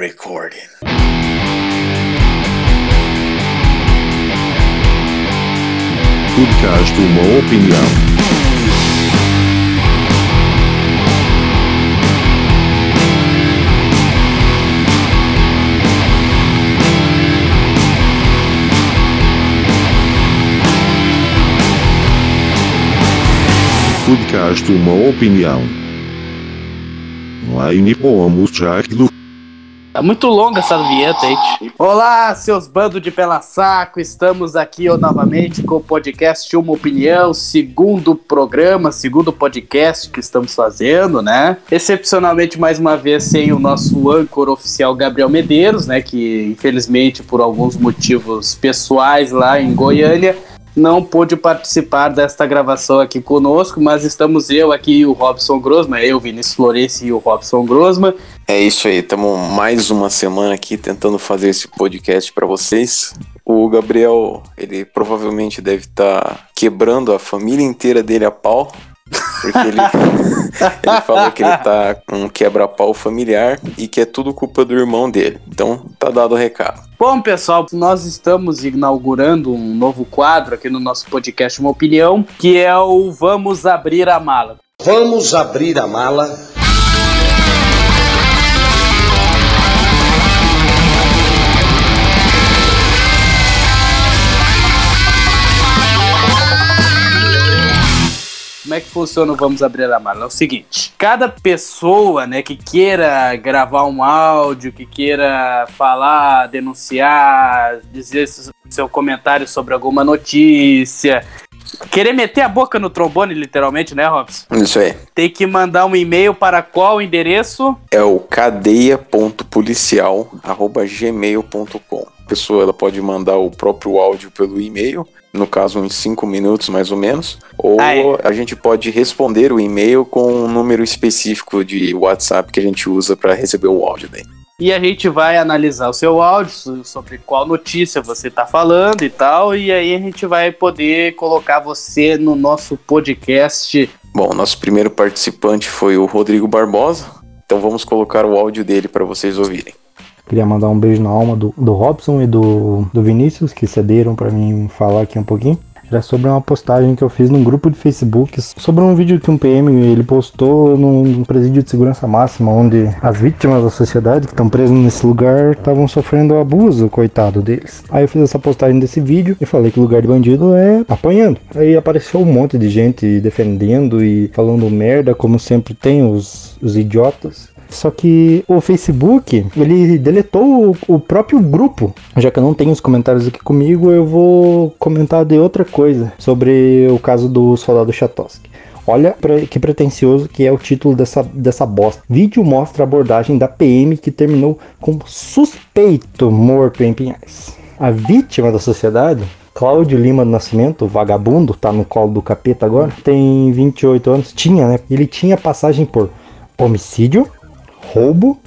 recording. Podcast Uma Opinião. Podcast Uma Opinião. Online vamos já do Tá muito longa essa vinheta aí. Olá, seus bandos de pela saco, estamos aqui ó, novamente com o podcast Uma Opinião, segundo programa, segundo podcast que estamos fazendo, né? Excepcionalmente, mais uma vez, sem o nosso âncor oficial Gabriel Medeiros, né? Que infelizmente, por alguns motivos pessoais lá em Goiânia, não pôde participar desta gravação aqui conosco, mas estamos eu aqui e o Robson Grosma, eu, Vinícius Florenci e o Robson Grosma. É isso aí, estamos mais uma semana aqui tentando fazer esse podcast para vocês. O Gabriel, ele provavelmente deve estar tá quebrando a família inteira dele a pau, porque ele, ele falou que ele tá com um quebra-pau familiar e que é tudo culpa do irmão dele. Então, tá dado o recado. Bom, pessoal, nós estamos inaugurando um novo quadro aqui no nosso podcast Uma Opinião, que é o Vamos Abrir a Mala. Vamos abrir a mala. É que funciona o Vamos Abrir a Mala? É o seguinte, cada pessoa, né, que queira gravar um áudio, que queira falar, denunciar, dizer seu comentário sobre alguma notícia, querer meter a boca no trombone, literalmente, né, Robson? Isso aí. Tem que mandar um e-mail para qual endereço? É o cadeia.policial.gmail.com. Pessoa ela pode mandar o próprio áudio pelo e-mail no caso uns 5 minutos mais ou menos, ou Ah, é. a gente pode responder o e-mail com um número específico de WhatsApp que a gente usa para receber o áudio daí. E a gente vai analisar o seu áudio so- sobre qual notícia você está falando e tal, e aí a gente vai poder colocar você no nosso podcast. Bom, nosso primeiro participante foi o Rodrigo Barbosa, então vamos colocar o áudio dele para vocês ouvirem. Queria mandar um beijo na alma do, do Robson e do, do Vinícius, que cederam pra mim falar aqui um pouquinho. Era sobre uma postagem que eu fiz num grupo de Facebook sobre um vídeo que um PM ele postou num presídio de segurança máxima, onde as vítimas da sociedade que estão presas nesse lugar estavam sofrendo abuso, coitado deles. Aí eu fiz essa postagem desse vídeo e falei que lugar de bandido é apanhando. Aí apareceu um monte de gente defendendo e falando merda, como sempre tem os, os idiotas. Só que o Facebook, ele deletou o, o próprio grupo. Já que eu não tenho os comentários aqui comigo, eu vou comentar de outra coisa sobre o caso do soldado Chatoski. Olha que pretencioso que é o título dessa, dessa bosta. Vídeo mostra a abordagem da PM que terminou com suspeito morto em Pinhais. A vítima da sociedade, Cláudio Lima do Nascimento, vagabundo, tá no colo do capeta agora, tem 28 anos, tinha, né? Ele tinha passagem por homicídio, roubo,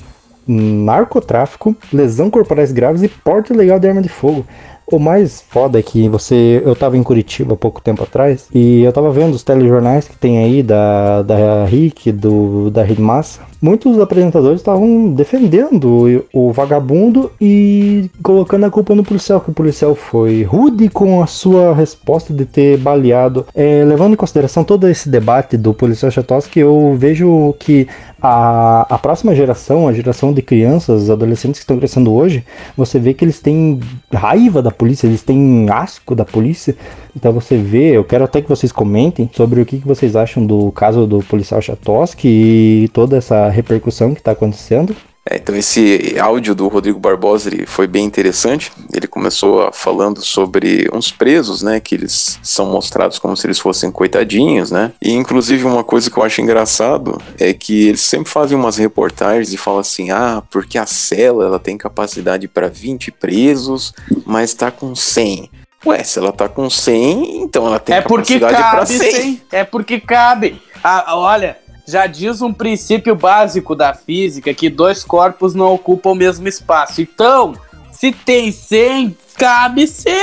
narcotráfico, lesão corporais graves e porte ilegal de arma de fogo. O mais foda é que você. Eu tava em Curitiba há pouco tempo atrás e eu tava vendo os telejornais que tem aí da, da RIC, do, da Rede Massa. Muitos apresentadores estavam defendendo o, vagabundo e colocando a culpa no policial, que o policial foi rude com a sua resposta de ter baleado. É, levando em consideração todo esse debate do policial Chatoski, eu vejo que a, a próxima geração, a geração de crianças, adolescentes que estão crescendo hoje, você vê que eles têm raiva da polícia, eles têm asco da polícia. Então você vê, eu quero até que vocês comentem sobre o que, que vocês acham do caso do policial Chatoski e toda essa repercussão que está acontecendo. É, então esse áudio do Rodrigo Barbosa ele foi bem interessante. Ele começou falando sobre uns presos, né, que eles são mostrados como se eles fossem coitadinhos, né? E inclusive uma coisa que eu acho engraçado é que eles sempre fazem umas reportagens e falam assim: "Ah, porque a cela ela tem capacidade para 20 presos, mas tá com 100". Ué, se ela tá com 100, então ela tem é porque capacidade para cabe, 100. sim. É porque cabe. Ah, olha, já diz um princípio básico da física que dois corpos não ocupam o mesmo espaço. Então, se tem 100, cabe 100,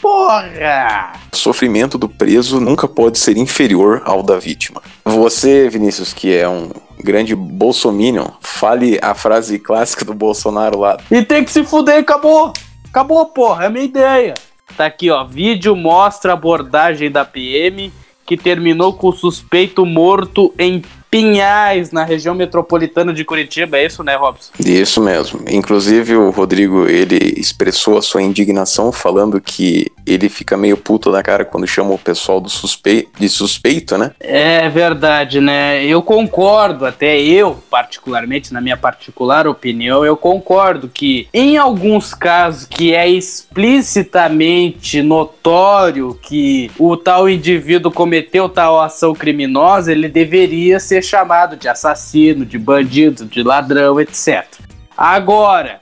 porra! O sofrimento do preso nunca pode ser inferior ao da vítima. Você, Vinícius, que é um grande bolsominion, fale a frase clássica do Bolsonaro lá. E tem que se fuder, acabou. Acabou, porra, é a minha ideia. Tá aqui, ó, vídeo mostra a abordagem da PM que terminou com o suspeito morto em Pinhais, na região metropolitana de Curitiba. É isso, né, Robson? Isso mesmo. Inclusive, o Rodrigo, ele expressou a sua indignação falando que ele fica meio puto da cara quando chama o pessoal do suspeito, de suspeito, né? É verdade, né? Eu concordo, até eu, particularmente, na minha particular opinião, eu concordo que em alguns casos que é explicitamente notório que o tal indivíduo cometeu tal ação criminosa, ele deveria ser chamado de assassino, de bandido, de ladrão, etc. Agora,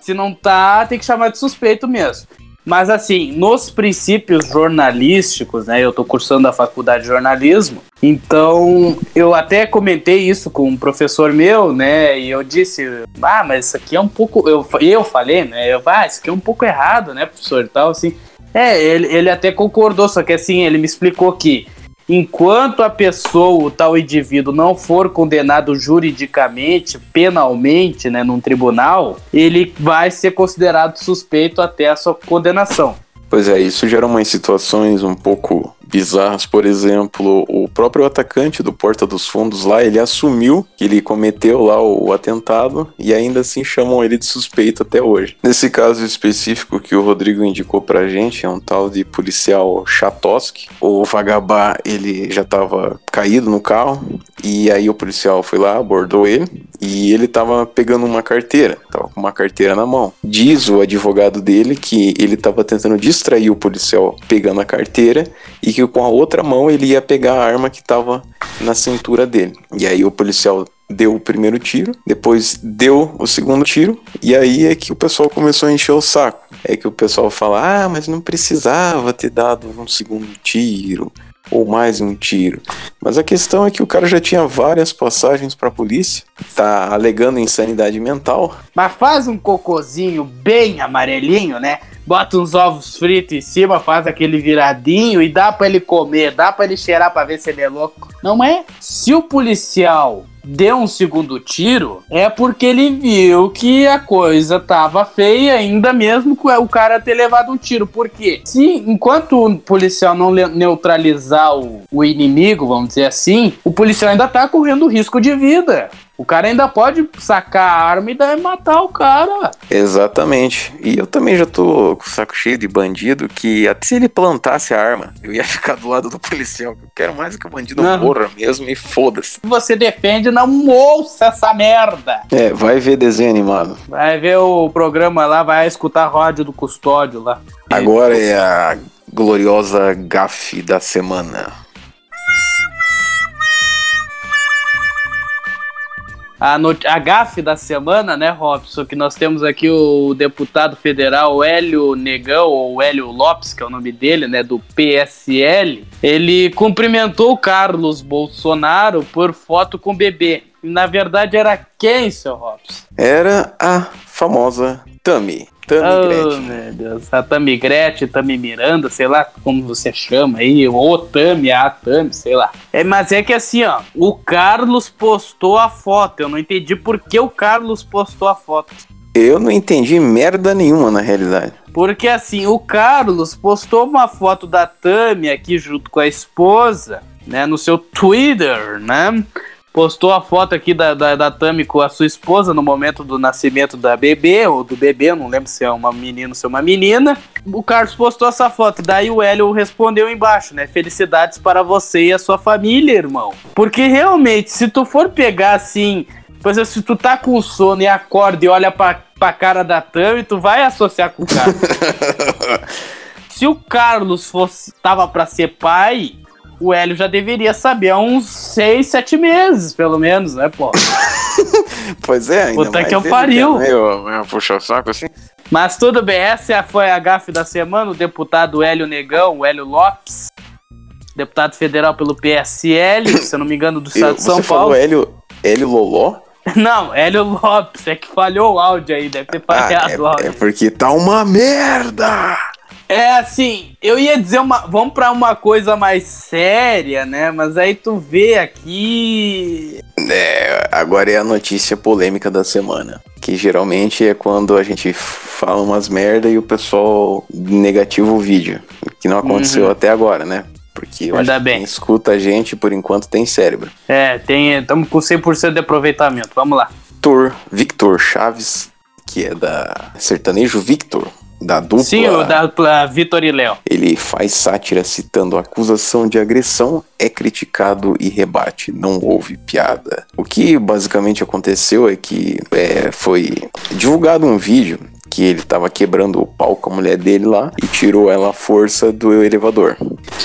se não tá, tem que chamar de suspeito mesmo. Mas assim, nos princípios jornalísticos, né? Eu tô cursando a faculdade de jornalismo, então eu até comentei isso com um professor meu, né? E eu disse, ah, mas isso aqui é um pouco. Eu, eu falei, né? Eu, ah, isso aqui é um pouco errado, né, professor? E tal, assim. É, ele, ele até concordou, só que assim, ele me explicou que enquanto a pessoa, o tal indivíduo, não for condenado juridicamente, penalmente, né, num tribunal, ele vai ser considerado suspeito até a sua condenação. Pois é, isso gera umas situações um pouco bizarras. Por exemplo, o próprio atacante do Porta dos Fundos lá, ele assumiu que ele cometeu lá o, o atentado e ainda assim chamam ele de suspeito até hoje. Nesse caso específico que o Rodrigo indicou pra gente, é um tal de policial Chatoski. O vagabá, ele já tava caído no carro e aí o policial foi lá, abordou ele e ele tava pegando uma carteira, tava com uma carteira na mão. Diz o advogado dele que ele tava tentando distrair o policial pegando a carteira e que com a outra mão ele ia pegar a arma que estava na cintura dele. E aí o policial deu o primeiro tiro, depois deu o segundo tiro, e aí é que o pessoal começou a encher o saco. É que o pessoal fala: ah, mas não precisava ter dado um segundo tiro. Ou mais um tiro. Mas a questão é que o cara já tinha várias passagens pra polícia, tá alegando insanidade mental. Mas faz um cocôzinho bem amarelinho, né? bota uns ovos fritos em cima, faz aquele viradinho e dá para ele comer, dá para ele cheirar para ver se ele é louco. Não é? Se o policial deu um segundo tiro, é porque ele viu que a coisa tava feia, ainda mesmo com o cara ter levado um tiro. Por quê? Se enquanto o policial não neutralizar o, o inimigo, vamos dizer assim, o policial ainda tá correndo risco de vida. O cara ainda pode sacar a arma e daí matar o cara. Exatamente. E eu também já tô com o saco cheio de bandido que até se ele plantasse a arma, eu ia ficar do lado do policial. Eu quero mais que o bandido uhum. morra mesmo e foda-se. Você defende, não ouça essa merda. É, vai ver desenho animado. Vai ver o programa lá, vai escutar a rádio do custódio lá. Agora é a gloriosa gafe da semana. A, a gafe da semana, né, Robson? Que nós temos aqui o deputado federal Hélio Negão, ou Hélio Lopes, que é o nome dele, né, do PSL. Ele cumprimentou Carlos Bolsonaro por foto com bebê. Na verdade, era quem, seu Robson? Era a famosa Tami. Tami oh, Gretchen. meu Deus. A Tami Gretchen, Tami Miranda, sei lá como você chama aí, ou Tami, a Tami, sei lá. É, mas é que assim, ó, o Carlos postou a foto. Eu não entendi por que o Carlos postou a foto. Eu não entendi merda nenhuma na realidade. Porque assim, o Carlos postou uma foto da Tami aqui junto com a esposa, né, no seu Twitter, né? Postou a foto aqui da, da, da Tami com a sua esposa no momento do nascimento da bebê, ou do bebê, não lembro se é uma menina ou se é uma menina. O Carlos postou essa foto, daí o Hélio respondeu embaixo, né? Felicidades para você e a sua família, irmão. Porque realmente, se tu for pegar assim, por exemplo, se tu tá com sono e acorda e olha pra, pra cara da Tami, tu vai associar com o Carlos. se o Carlos fosse tava para ser pai, o Hélio já deveria saber há uns 6, 7 meses, pelo menos, né, pô? pois é, ainda Puta que eu pariu. Meio, meio puxa saco assim. Mas tudo bem, essa foi a gafe da semana, o deputado Hélio Negão, o Hélio Lopes, deputado federal pelo PSL, se eu não me engano, do estado de São você Paulo. Falou Hélio, Hélio Loló? Não, Hélio Lopes, é que falhou o áudio aí, deve ter falhado ah, é, o áudio. É porque tá uma merda! É assim, eu ia dizer uma. Vamos pra uma coisa mais séria, né? Mas aí tu vê aqui. É, agora é a notícia polêmica da semana. Que geralmente é quando a gente fala umas merda e o pessoal negativa o vídeo. Que não aconteceu Uhum. até agora, né? Porque eu Ainda acho que bem. quem escuta a gente, por enquanto, tem cérebro. É, tem. Estamos com 100% de aproveitamento. Vamos lá. Victor, Victor Chaves, que é da Sertanejo Victor, da dupla. Sim, o da dupla Vitor e Léo. Ele faz sátira citando a acusação de agressão, é criticado e rebate, não houve piada. O que basicamente aconteceu é que é, foi divulgado um vídeo que ele tava quebrando o pau com a mulher dele lá e tirou ela à força do elevador.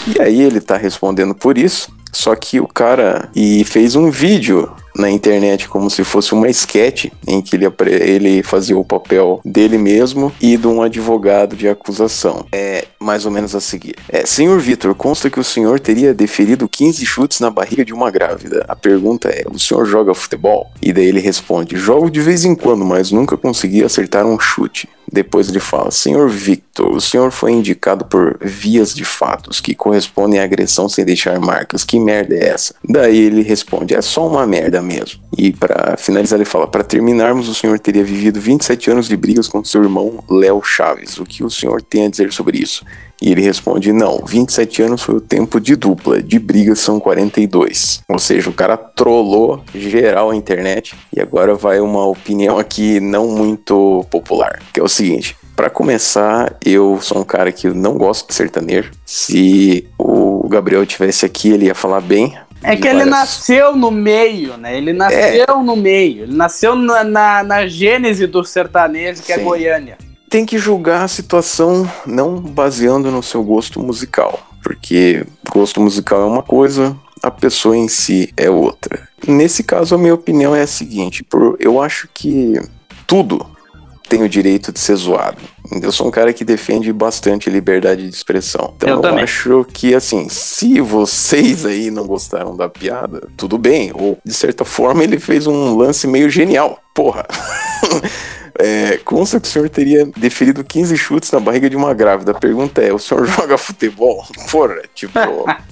E aí ele tá respondendo por isso, só que o cara e fez um vídeo na internet como se fosse uma sketch em que ele, ele fazia o papel dele mesmo e de um advogado de acusação. É mais ou menos a seguir. É, senhor Vitor, consta que o senhor teria deferido 15 chutes na barriga de uma grávida. A pergunta é: o senhor joga futebol? E daí ele responde: jogo de vez em quando, mas nunca consegui acertar um chute. Depois ele fala: Senhor Victor, o senhor foi indicado por vias de fatos que correspondem à agressão sem deixar marcas. Que merda é essa? Daí ele responde: É só uma merda mesmo. E pra finalizar, ele fala: Para terminarmos, o senhor teria vivido 27 anos de brigas com seu irmão Léo Chaves. O que o senhor tem a dizer sobre isso? E ele responde: Não, 27 anos foi o tempo de dupla, de brigas são 42. Ou seja, o cara trollou geral a internet e agora vai uma opinião aqui não muito popular, que é o seguinte. Pra começar, eu sou um cara que não gosto de sertanejo. Se o Gabriel tivesse aqui, ele ia falar bem. É que ele nasceu no meio, né? Ele nasceu no meio. Ele nasceu na, na, na gênese do sertanejo, que é Sim. Goiânia. tem que julgar a situação não baseando no seu gosto musical, porque gosto musical é uma coisa, a pessoa em si é outra. Nesse caso, a minha opinião é a seguinte: eu acho que tudo tem o direito de ser zoado. Eu sou um cara que defende bastante a liberdade de expressão. Então Eu eu, também. acho que assim, se vocês aí não gostaram da piada, tudo bem. Ou de certa forma ele fez um lance meio genial. Porra. É, consta que o senhor teria deferido 15 chutes na barriga de uma grávida. A pergunta é: o senhor joga futebol? Porra, tipo,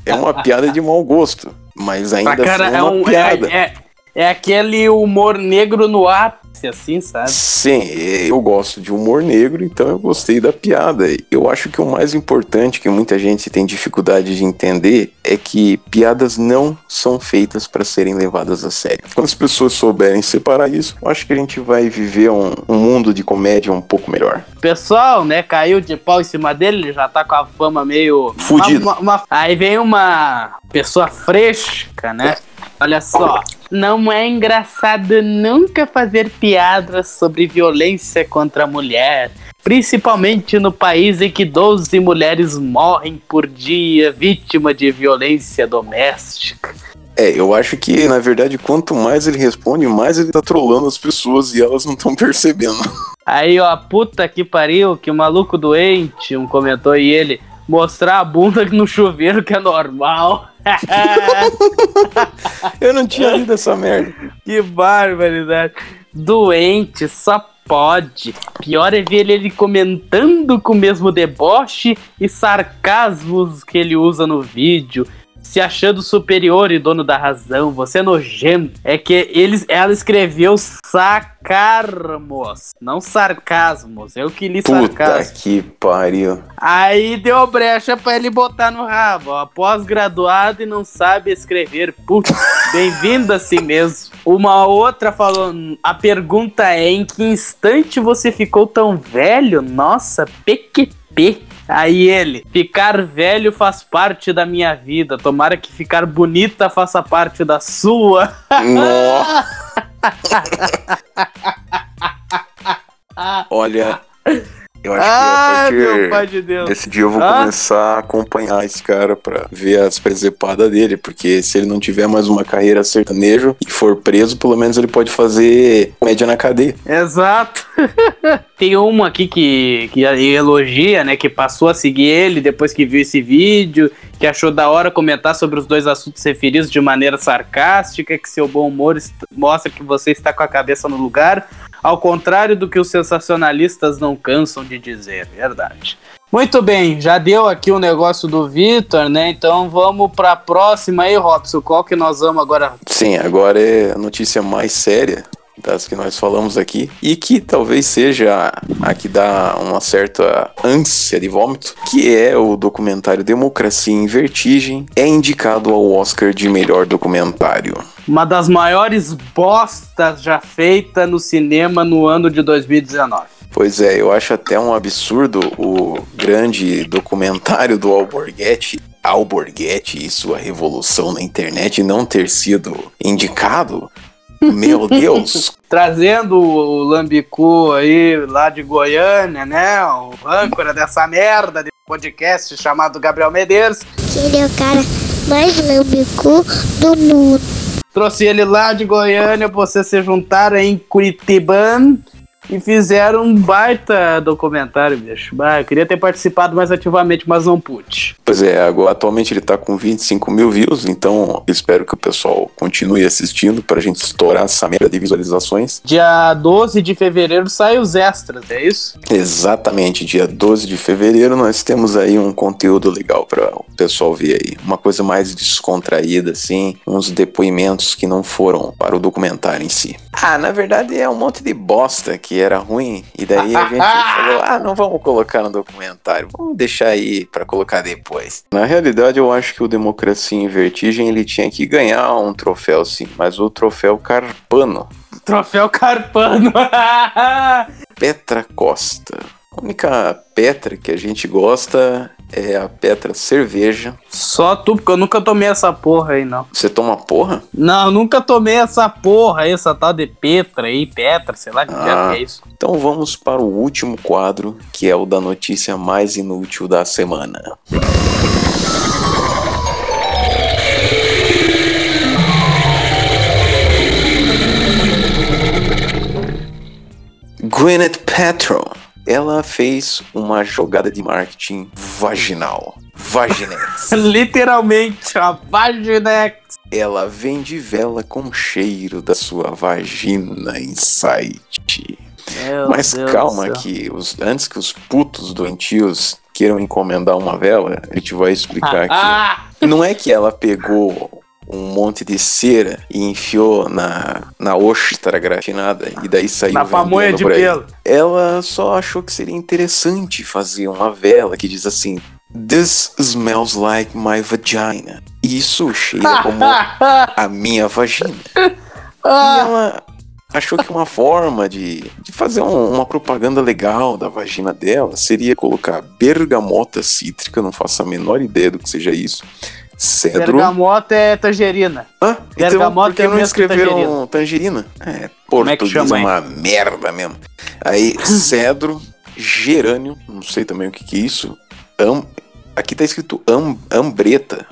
é uma piada de mau gosto. Mas ainda Pra cara, assim é, é uma um, é, piada. é, é aquele humor negro no ápice, assim, sabe? Sim, eu gosto de humor negro, então eu gostei da piada. Eu acho que o mais importante que muita gente tem dificuldade de entender é que piadas não são feitas para serem levadas a sério. Quando as pessoas souberem separar isso, eu acho que a gente vai viver um, um mundo de comédia um pouco melhor. O pessoal, né, caiu de pau em cima dele, ele já tá com a fama meio. Fudido. Uma- uma- Aí vem uma pessoa fresca, né? Olha só. Não é engraçado nunca fazer piadas sobre violência contra a mulher. Principalmente no país em que 12 mulheres morrem por dia vítima de violência doméstica. É, eu acho que, na verdade, quanto mais ele responde, mais ele tá trollando as pessoas e elas não estão percebendo. Aí, ó, puta que pariu, que maluco doente, um comentou e ele mostrar a bunda no chuveiro que é normal. Eu não tinha lido essa merda. que barbaridade. Doente, só pode. Pior é ver ele comentando com o mesmo deboche e sarcasmos que ele usa no vídeo. Se achando superior e dono da razão, você é nojento. É que eles, ela escreveu sacarmos, não sarcasmos. Eu que li Puta sarcasmo. que pariu. Aí deu brecha pra ele botar no rabo, ó. Pós-graduado e não sabe escrever. Putz, bem-vindo assim mesmo. Uma outra falou: a pergunta é: em que instante você ficou tão velho? Nossa, PQP. Aí ele, ficar velho faz parte da minha vida. Tomara que ficar bonita faça parte da sua. Nossa. Olha, eu acho Ai, que a meu partir pai de desse dia eu vou Ah. começar a acompanhar esse cara pra ver as presepadas dele, porque se ele não tiver mais uma carreira sertanejo e for preso, pelo menos ele pode fazer média na cadeia. Exato. Tem uma aqui que, que elogia, né? Que passou a seguir ele depois que viu esse vídeo, que achou da hora comentar sobre os dois assuntos referidos de maneira sarcástica, que seu bom humor mostra que você está com a cabeça no lugar. Ao contrário do que os sensacionalistas não cansam de dizer, verdade. Muito bem, já deu aqui o negócio do Vitor, né? Então vamos para a próxima aí, Robson. Qual que nós vamos agora? Sim, agora é a notícia mais séria das que nós falamos aqui e que talvez seja a que dá uma certa ânsia de vômito, que é o documentário Democracia em Vertigem, é indicado ao Oscar de melhor documentário. Uma das maiores bostas já feita no cinema no ano de 2019. Pois é, eu acho até um absurdo o grande documentário do Alborguete, Alborguete e sua revolução na internet não ter sido indicado. Meu Deus! Trazendo o Lambicu aí lá de Goiânia, né? O âncora dessa merda de podcast chamado Gabriel Medeiros. Ele é o cara mais lambicu do mundo. Trouxe ele lá de Goiânia, você se juntar em Curitiban e fizeram um baita documentário, bicho. Bah, eu queria ter participado mais ativamente, mas não pude. Pois é, agora, atualmente ele tá com 25 mil views, então espero que o pessoal continue assistindo pra gente estourar essa merda de visualizações. Dia 12 de fevereiro sai os extras, é isso? Exatamente, dia 12 de fevereiro nós temos aí um conteúdo legal para o pessoal ver aí. Uma coisa mais descontraída, assim, uns depoimentos que não foram para o documentário em si. Ah, na verdade é um monte de bosta que era ruim, e daí a gente falou: ah, não vamos colocar no documentário, vamos deixar aí para colocar depois. Na realidade, eu acho que o Democracia em Vertigem ele tinha que ganhar um troféu, sim, mas o troféu Carpano. Troféu Carpano! Petra Costa. A única Petra que a gente gosta é a Petra Cerveja. Só tu, porque eu nunca tomei essa porra aí, não. Você toma porra? Não, nunca tomei essa porra aí, essa tal de Petra aí, Petra, sei lá que Ah. é isso. Então vamos para o último quadro, que é o da notícia mais inútil da semana. Gwyneth Paltrow, ela fez uma jogada de marketing vaginal. Vaginex. Literalmente, a Vaginex. ela vende vela com cheiro da sua vagina em site. Meu Mas Deus calma que os, antes que os putos doentios queiram encomendar uma vela, a gente vai explicar aqui. Ah, Não é que ela pegou um monte de cera e enfiou na, na ostra gratinada e daí saiu na pamonha de pelo. Ela só achou que seria interessante fazer uma vela que diz assim: This smells like my vagina. Isso cheira como a minha vagina. E ela achou que uma forma de, de fazer um- uma propaganda legal da vagina dela seria colocar bergamota cítrica, não faço a menor ideia do que seja isso. Cedro. Bergamota é tangerina. Hã? Então, Bergamota por que é não escreveram tangerina? É, Como é que português é, chama, hein? uma merda mesmo. Aí, cedro, gerânio, não sei também o que que é isso. Am, aqui tá escrito am, ambreta.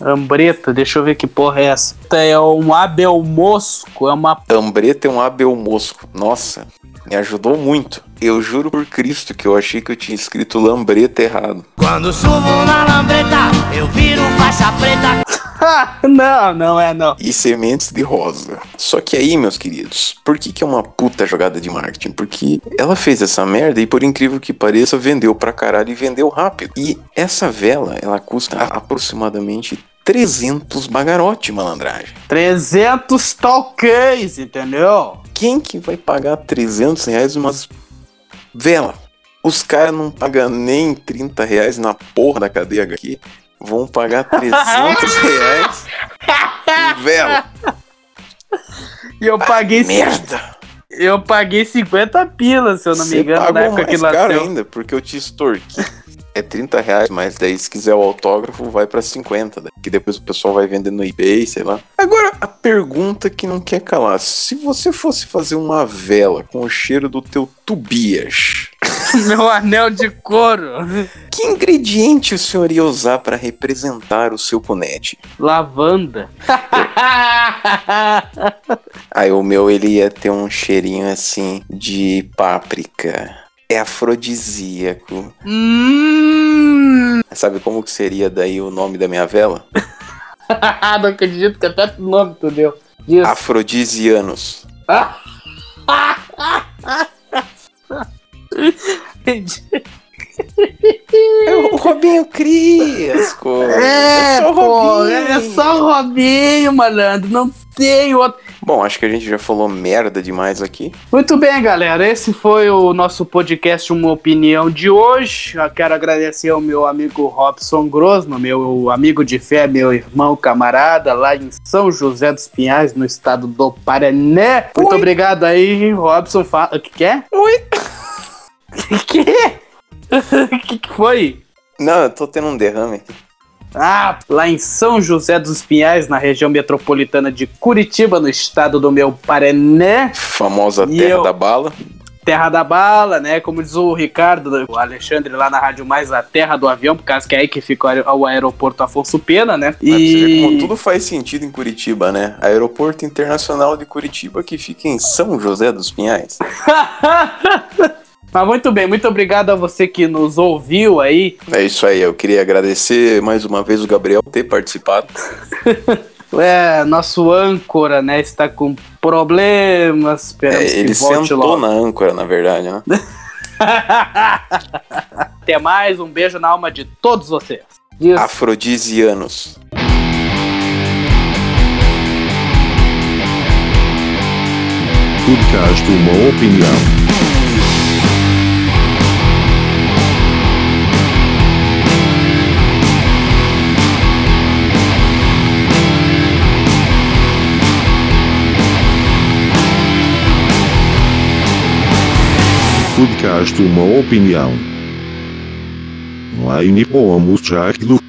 Ambreta, deixa eu ver que porra é essa. É um abel mosco, é uma. Ambreta é um abel mosco. Nossa, me ajudou muito. Eu juro por Cristo que eu achei que eu tinha escrito lambreta errado. Quando subo na lambreta, eu viro faixa preta. não, não é não. E sementes de rosa. Só que aí, meus queridos, por que, que é uma puta jogada de marketing? Porque ela fez essa merda e, por incrível que pareça, vendeu pra caralho e vendeu rápido. E essa vela, ela custa aproximadamente 300 bagarote, malandragem. 300 talquês, entendeu? Quem que vai pagar 300 reais umas vela? Os caras não pagam nem 30 reais na porra da cadeia aqui. Vão pagar 300 reais em vela. E eu paguei. Merda! Eu paguei 50 pilas, se eu não me Você engano, na época que mais caro nasceu. ainda, porque eu te extorqui. É 30 reais, mas daí se quiser o autógrafo vai pra 50, daí, que depois o pessoal vai vender no eBay, sei lá. Agora, a pergunta que não quer calar, se você fosse fazer uma vela com o cheiro do teu Tobias, Meu anel de couro. que ingrediente o senhor ia usar pra representar o seu punete? Lavanda. Aí o meu ele ia ter um cheirinho assim de páprica. É afrodisíaco. hum. Sabe como que seria daí o nome da minha vela? não acredito que até o nome tu deu. Diz. Afrodisianos. É o Robinho Crisco. É, só o pô, é só o Robinho, malandro. Não tem outro. Bom, acho que a gente já falou merda demais aqui. Muito bem, galera. Esse foi o nosso podcast Uma Opinião de hoje. Eu quero agradecer ao meu amigo Robson Grosno, meu amigo de fé, meu irmão camarada, lá em São José dos Pinhais, no estado do Paraná. Muito Oi. obrigado aí, Robson. O que que é? Oi. que? O que que foi? Não, eu tô tendo um derrame aqui. Ah, lá em São José dos Pinhais, na região metropolitana de Curitiba, no estado do meu Paraná. Famosa E terra eu? da bala. Terra da bala, né? Como diz o Ricardo, o Alexandre lá na Rádio Mais, a terra do avião, por causa que é aí que fica o aer- o aeroporto Afonso Pena, né? Pra você ver como E. tudo faz sentido em Curitiba, né? Aeroporto Internacional de Curitiba, que fica em São José dos Pinhais. Mas muito bem, muito obrigado a você que nos ouviu aí. É isso aí, eu queria agradecer mais uma vez o Gabriel por ter participado. É, nosso âncora, né? Está com problemas. Esperamos É, ele que volte sentou logo. na âncora, na verdade, né? Até mais, um beijo na alma de todos vocês. Isso. Afrodisianos. Podcast Uma Opinião. Podcast Uma Opinião. Line Pomos Jacklo.